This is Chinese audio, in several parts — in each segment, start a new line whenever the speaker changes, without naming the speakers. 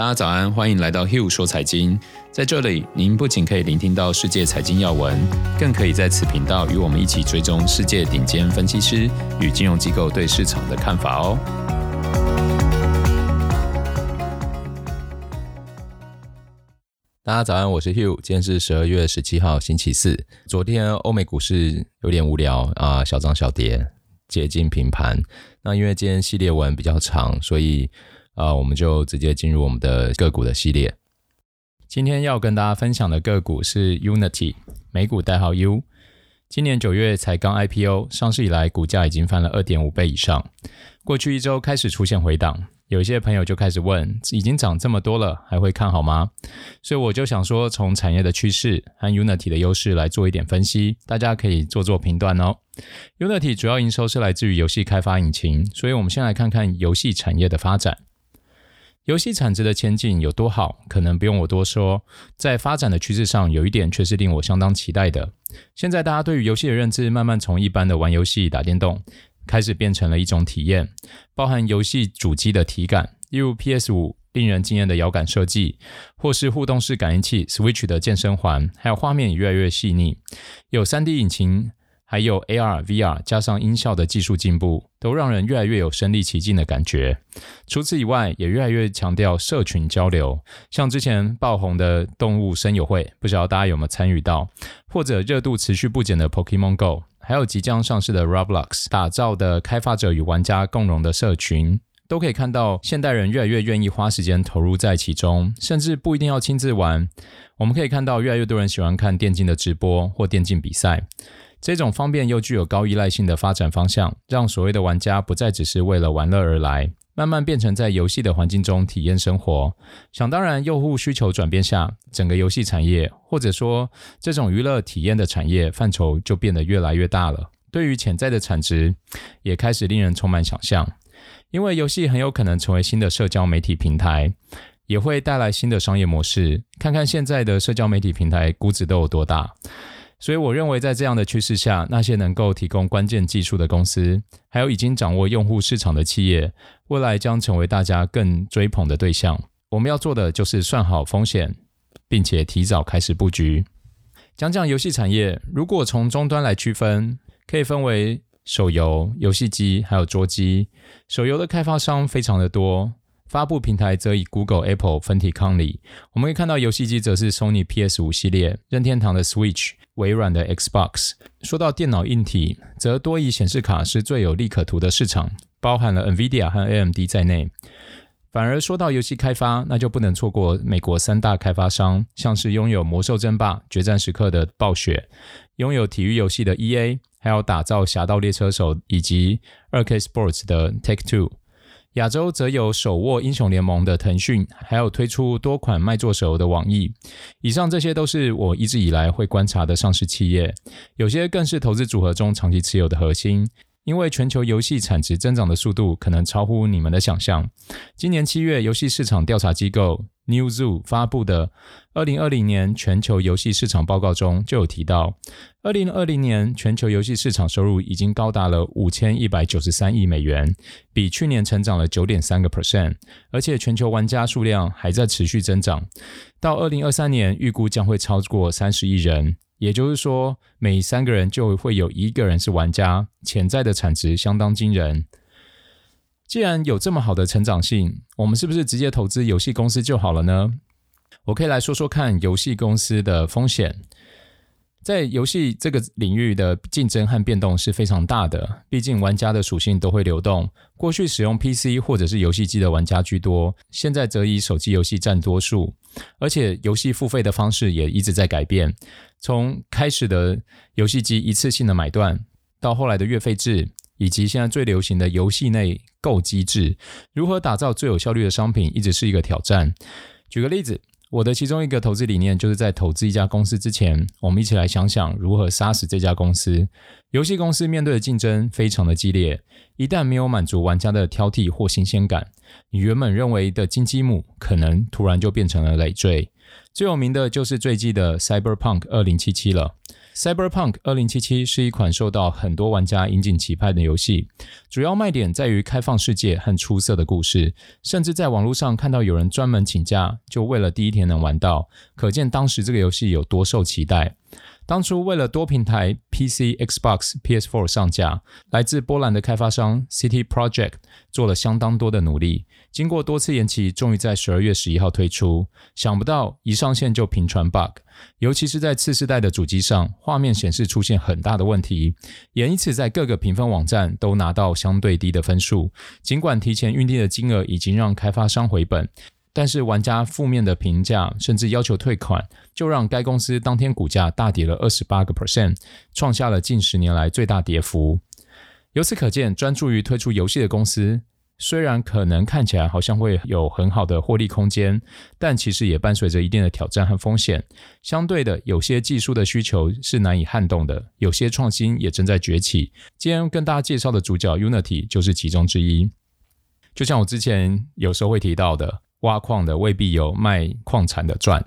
大家早安，欢迎来到 Hugh 说财经。在这里，您不仅可以聆听到世界财经要闻，更可以在此频道与我们一起追踪世界顶尖分析师与金融机构对市场的看法哦。大家早安，我是 Hugh，今天是十二月十七号，星期四。昨天欧美股市有点无聊啊，小涨小跌，接近平盘。那因为今天系列文比较长，所以。啊，我们就直接进入我们的个股的系列。今天要跟大家分享的个股是 Unity，美股代号 U。今年九月才刚 IPO，上市以来股价已经翻了二点五倍以上。过去一周开始出现回档，有一些朋友就开始问：已经涨这么多了，还会看好吗？所以我就想说，从产业的趋势和 Unity 的优势来做一点分析，大家可以做做评断哦。Unity 主要营收是来自于游戏开发引擎，所以我们先来看看游戏产业的发展。游戏产值的前景有多好，可能不用我多说。在发展的趋势上，有一点却是令我相当期待的。现在大家对于游戏的认知，慢慢从一般的玩游戏、打电动，开始变成了一种体验，包含游戏主机的体感，例如 PS5 令人惊艳的摇杆设计，或是互动式感应器 Switch 的健身环，还有画面也越来越细腻，有 3D 引擎。还有 AR、VR 加上音效的技术进步，都让人越来越有身临其境的感觉。除此以外，也越来越强调社群交流，像之前爆红的动物声友会，不知道大家有没有参与到？或者热度持续不减的 Pokémon Go，还有即将上市的 Roblox，打造的开发者与玩家共融的社群，都可以看到现代人越来越愿意花时间投入在其中，甚至不一定要亲自玩。我们可以看到越来越多人喜欢看电竞的直播或电竞比赛。这种方便又具有高依赖性的发展方向，让所谓的玩家不再只是为了玩乐而来，慢慢变成在游戏的环境中体验生活。想当然，用户需求转变下，整个游戏产业或者说这种娱乐体验的产业范畴就变得越来越大了。对于潜在的产值，也开始令人充满想象，因为游戏很有可能成为新的社交媒体平台，也会带来新的商业模式。看看现在的社交媒体平台估值都有多大。所以，我认为在这样的趋势下，那些能够提供关键技术的公司，还有已经掌握用户市场的企业，未来将成为大家更追捧的对象。我们要做的就是算好风险，并且提早开始布局。讲讲游戏产业，如果从终端来区分，可以分为手游、游戏机还有桌机。手游的开发商非常的多。发布平台则以 Google、Apple 分体抗礼。我们可以看到，游戏机则是 Sony PS5 系列、任天堂的 Switch、微软的 Xbox。说到电脑硬体，则多以显示卡是最有利可图的市场，包含了 NVIDIA 和 AMD 在内。反而说到游戏开发，那就不能错过美国三大开发商，像是拥有《魔兽争霸》、《决战时刻》的暴雪，拥有体育游戏的 EA，还有打造《侠盗猎车手》以及 2K Sports 的 Take Two。亚洲则有手握英雄联盟的腾讯，还有推出多款卖座手游的网易。以上这些都是我一直以来会观察的上市企业，有些更是投资组合中长期持有的核心。因为全球游戏产值增长的速度可能超乎你们的想象。今年七月，游戏市场调查机构 Newzoo 发布的二零二零年全球游戏市场报告中就有提到，二零二零年全球游戏市场收入已经高达了五千一百九十三亿美元，比去年成长了九点三个 percent，而且全球玩家数量还在持续增长，到二零二三年预估将会超过三十亿人。也就是说，每三个人就会有一个人是玩家，潜在的产值相当惊人。既然有这么好的成长性，我们是不是直接投资游戏公司就好了呢？我可以来说说看游戏公司的风险。在游戏这个领域的竞争和变动是非常大的，毕竟玩家的属性都会流动。过去使用 PC 或者是游戏机的玩家居多，现在则以手机游戏占多数。而且游戏付费的方式也一直在改变，从开始的游戏机一次性的买断，到后来的月费制，以及现在最流行的游戏内购机制，如何打造最有效率的商品，一直是一个挑战。举个例子。我的其中一个投资理念，就是在投资一家公司之前，我们一起来想想如何杀死这家公司。游戏公司面对的竞争非常的激烈，一旦没有满足玩家的挑剔或新鲜感，你原本认为的金鸡母，可能突然就变成了累赘。最有名的就是最近的 Cyberpunk 2077了。Cyberpunk 二零七七是一款受到很多玩家引颈期盼的游戏，主要卖点在于开放世界和出色的故事，甚至在网络上看到有人专门请假，就为了第一天能玩到，可见当时这个游戏有多受期待。当初为了多平台 PC、Xbox、PS4 上架，来自波兰的开发商 City Project 做了相当多的努力。经过多次延期，终于在十二月十一号推出。想不到一上线就频传 bug，尤其是在次世代的主机上，画面显示出现很大的问题，也因此在各个评分网站都拿到相对低的分数。尽管提前预定的金额已经让开发商回本。但是玩家负面的评价，甚至要求退款，就让该公司当天股价大跌了二十八个 percent，创下了近十年来最大跌幅。由此可见，专注于推出游戏的公司，虽然可能看起来好像会有很好的获利空间，但其实也伴随着一定的挑战和风险。相对的，有些技术的需求是难以撼动的，有些创新也正在崛起。今天跟大家介绍的主角 Unity 就是其中之一。就像我之前有时候会提到的。挖矿的未必有卖矿产的赚。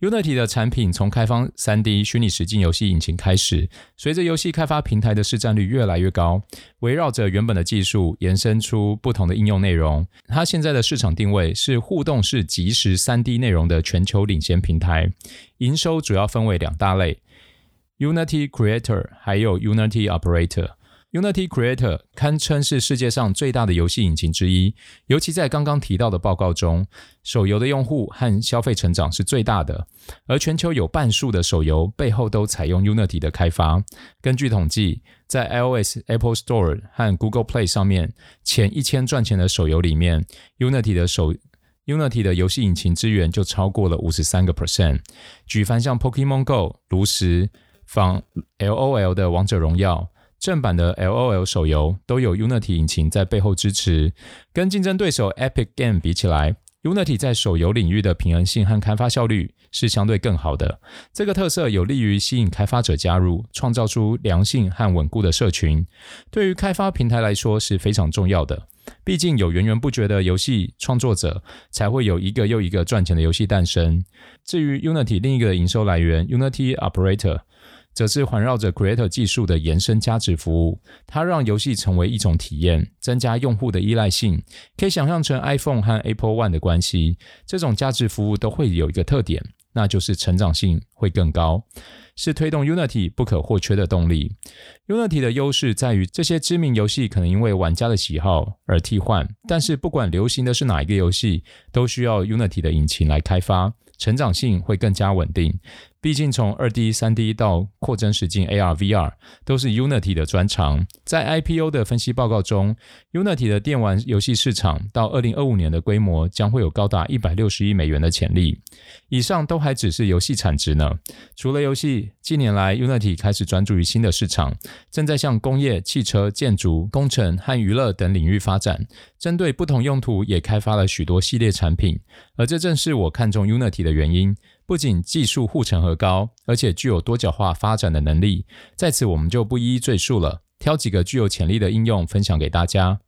Unity 的产品从开放 3D 虚拟实境游戏引擎开始，随着游戏开发平台的市占率越来越高，围绕着原本的技术延伸出不同的应用内容。它现在的市场定位是互动式即时 3D 内容的全球领先平台。营收主要分为两大类：Unity Creator 还有 Unity Operator。Unity Creator 堪称是世界上最大的游戏引擎之一，尤其在刚刚提到的报告中，手游的用户和消费成长是最大的，而全球有半数的手游背后都采用 Unity 的开发。根据统计，在 iOS、Apple Store 和 Google Play 上面，前一千赚钱的手游里面，Unity 的手 Unity 的游戏引擎资源就超过了五十三个 percent。举凡像 Pokemon Go、炉石、仿 LOL 的王者荣耀。正版的 LOL 手游都有 Unity 引擎在背后支持，跟竞争对手 Epic Game 比起来，Unity 在手游领域的平衡性和开发效率是相对更好的。这个特色有利于吸引开发者加入，创造出良性和稳固的社群。对于开发平台来说是非常重要的，毕竟有源源不绝的游戏创作者，才会有一个又一个赚钱的游戏诞生。至于 Unity 另一个营收来源 Unity Operator。则是环绕着 Creator 技术的延伸加值服务，它让游戏成为一种体验，增加用户的依赖性。可以想象成 iPhone 和 Apple One 的关系，这种价值服务都会有一个特点，那就是成长性会更高，是推动 Unity 不可或缺的动力。Unity 的优势在于，这些知名游戏可能因为玩家的喜好而替换，但是不管流行的是哪一个游戏，都需要 Unity 的引擎来开发，成长性会更加稳定。毕竟，从二 D、三 D 到扩增实境 AR、VR，都是 Unity 的专长。在 IPO 的分析报告中，Unity 的电玩游戏市场到二零二五年的规模将会有高达一百六十亿美元的潜力。以上都还只是游戏产值呢。除了游戏，近年来 Unity 开始专注于新的市场，正在向工业、汽车、建筑、工程和娱乐等领域发展。针对不同用途，也开发了许多系列产品。而这正是我看中 Unity 的原因。不仅技术护城河高，而且具有多角化发展的能力。在此，我们就不一一赘述了，挑几个具有潜力的应用分享给大家。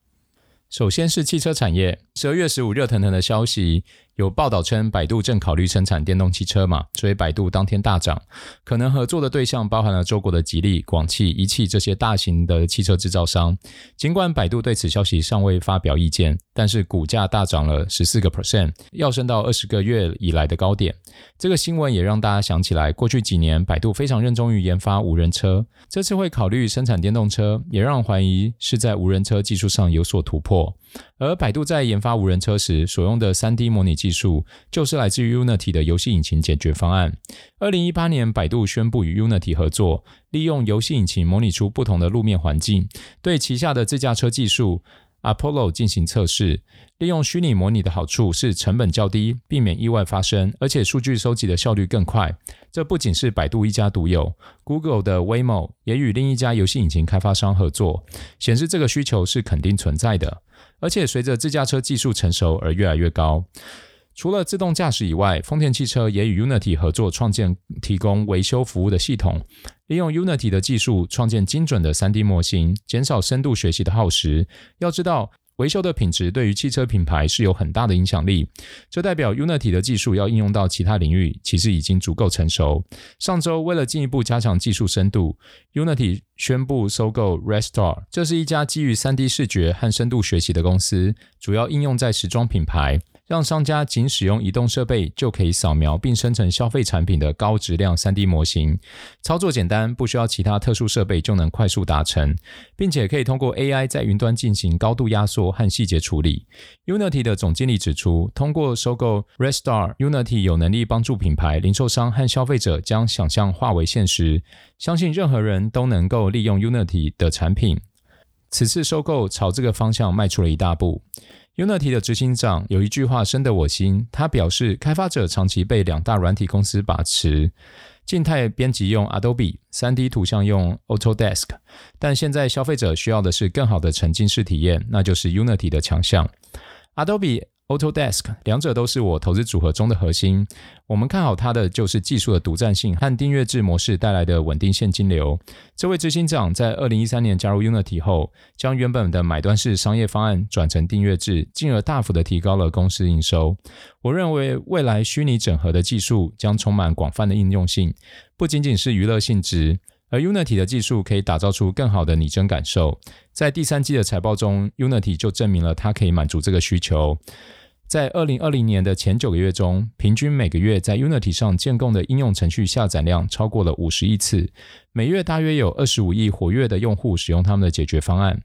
首先是汽车产业，十二月十五热腾腾的消息。有报道称，百度正考虑生产电动汽车嘛，所以百度当天大涨。可能合作的对象包含了中国的吉利、广汽、一汽这些大型的汽车制造商。尽管百度对此消息尚未发表意见，但是股价大涨了十四个 percent，要升到二十个月以来的高点。这个新闻也让大家想起来，过去几年百度非常热衷于研发无人车，这次会考虑生产电动车，也让怀疑是在无人车技术上有所突破。而百度在研发无人车时所用的 3D 模拟技术，就是来自于 Unity 的游戏引擎解决方案。二零一八年，百度宣布与 Unity 合作，利用游戏引擎模拟出不同的路面环境，对旗下的自驾车技术 Apollo 进行测试。利用虚拟模拟的好处是成本较低，避免意外发生，而且数据收集的效率更快。这不仅是百度一家独有，Google 的 Waymo 也与另一家游戏引擎开发商合作，显示这个需求是肯定存在的。而且随着自驾车技术成熟而越来越高。除了自动驾驶以外，丰田汽车也与 Unity 合作创建提供维修服务的系统，利用 Unity 的技术创建精准的 3D 模型，减少深度学习的耗时。要知道，
维修的品质对于汽车品牌是有很大的影响力。这代表 Unity 的技术要应用到其他领域，其实已经足够成熟。上周为了进一步加强技术深度，Unity 宣布收购 RedStar，这是一家基于 3D 视觉和深度学习的公司，主要应用在时装品牌。让商家仅使用移动设备就可以扫描并生成消费产品的高质量 3D 模型，操作简单，不需要其他特殊设备就能快速达成，并且可以通过 AI 在云端进行高度压缩和细节处理。Unity 的总经理指出，通过收购 RedStar，Unity 有能力帮助品牌、零售商和消费者将想象化为现实，相信任何人都能够利用 Unity 的产品。此次收购朝这个方向迈出了一大步。Unity 的执行长有一句话深得我心，他表示，开发者长期被两大软体公司把持，静态编辑用 Adobe，3D 图像用 Autodesk，但现在消费者需要的是更好的沉浸式体验，那就是 Unity 的强项，Adobe。Autodesk 两者都是我投资组合中的核心。我们看好它的就是技术的独占性和订阅制模式带来的稳定现金流。这位执行长在二零一三年加入 Unity 后，将原本的买断式商业方案转成订阅制，进而大幅的提高了公司营收。我认为未来虚拟整合的技术将充满广泛的应用性，不仅仅是娱乐性质。而 Unity 的技术可以打造出更好的拟真感受，在第三季的财报中，Unity 就证明了它可以满足这个需求。在二零二零年的前九个月中，平均每个月在 Unity 上建构的应用程序下载量超过了五十亿次，每月大约有二十五亿活跃的用户使用他们的解决方案。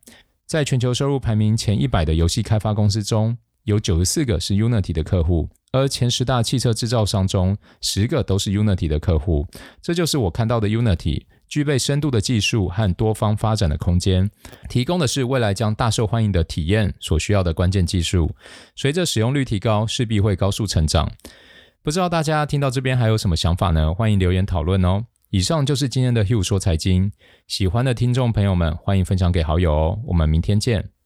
在全球收入排名前一百的游戏开发公司中，有九十四个是 Unity 的客户。而前十大汽车制造商中，十个都是 Unity 的客户。这就是我看到的 Unity，具备深度的技术和多方发展的空间，提供的是未来将大受欢迎的体验所需要的关键技术。随着使用率提高，势必会高速成长。不知道大家听到这边还有什么想法呢？欢迎留言讨论哦。以上就是今天的 Hugh 说财经，喜欢的听众朋友们欢迎分享给好友哦。我们明天见。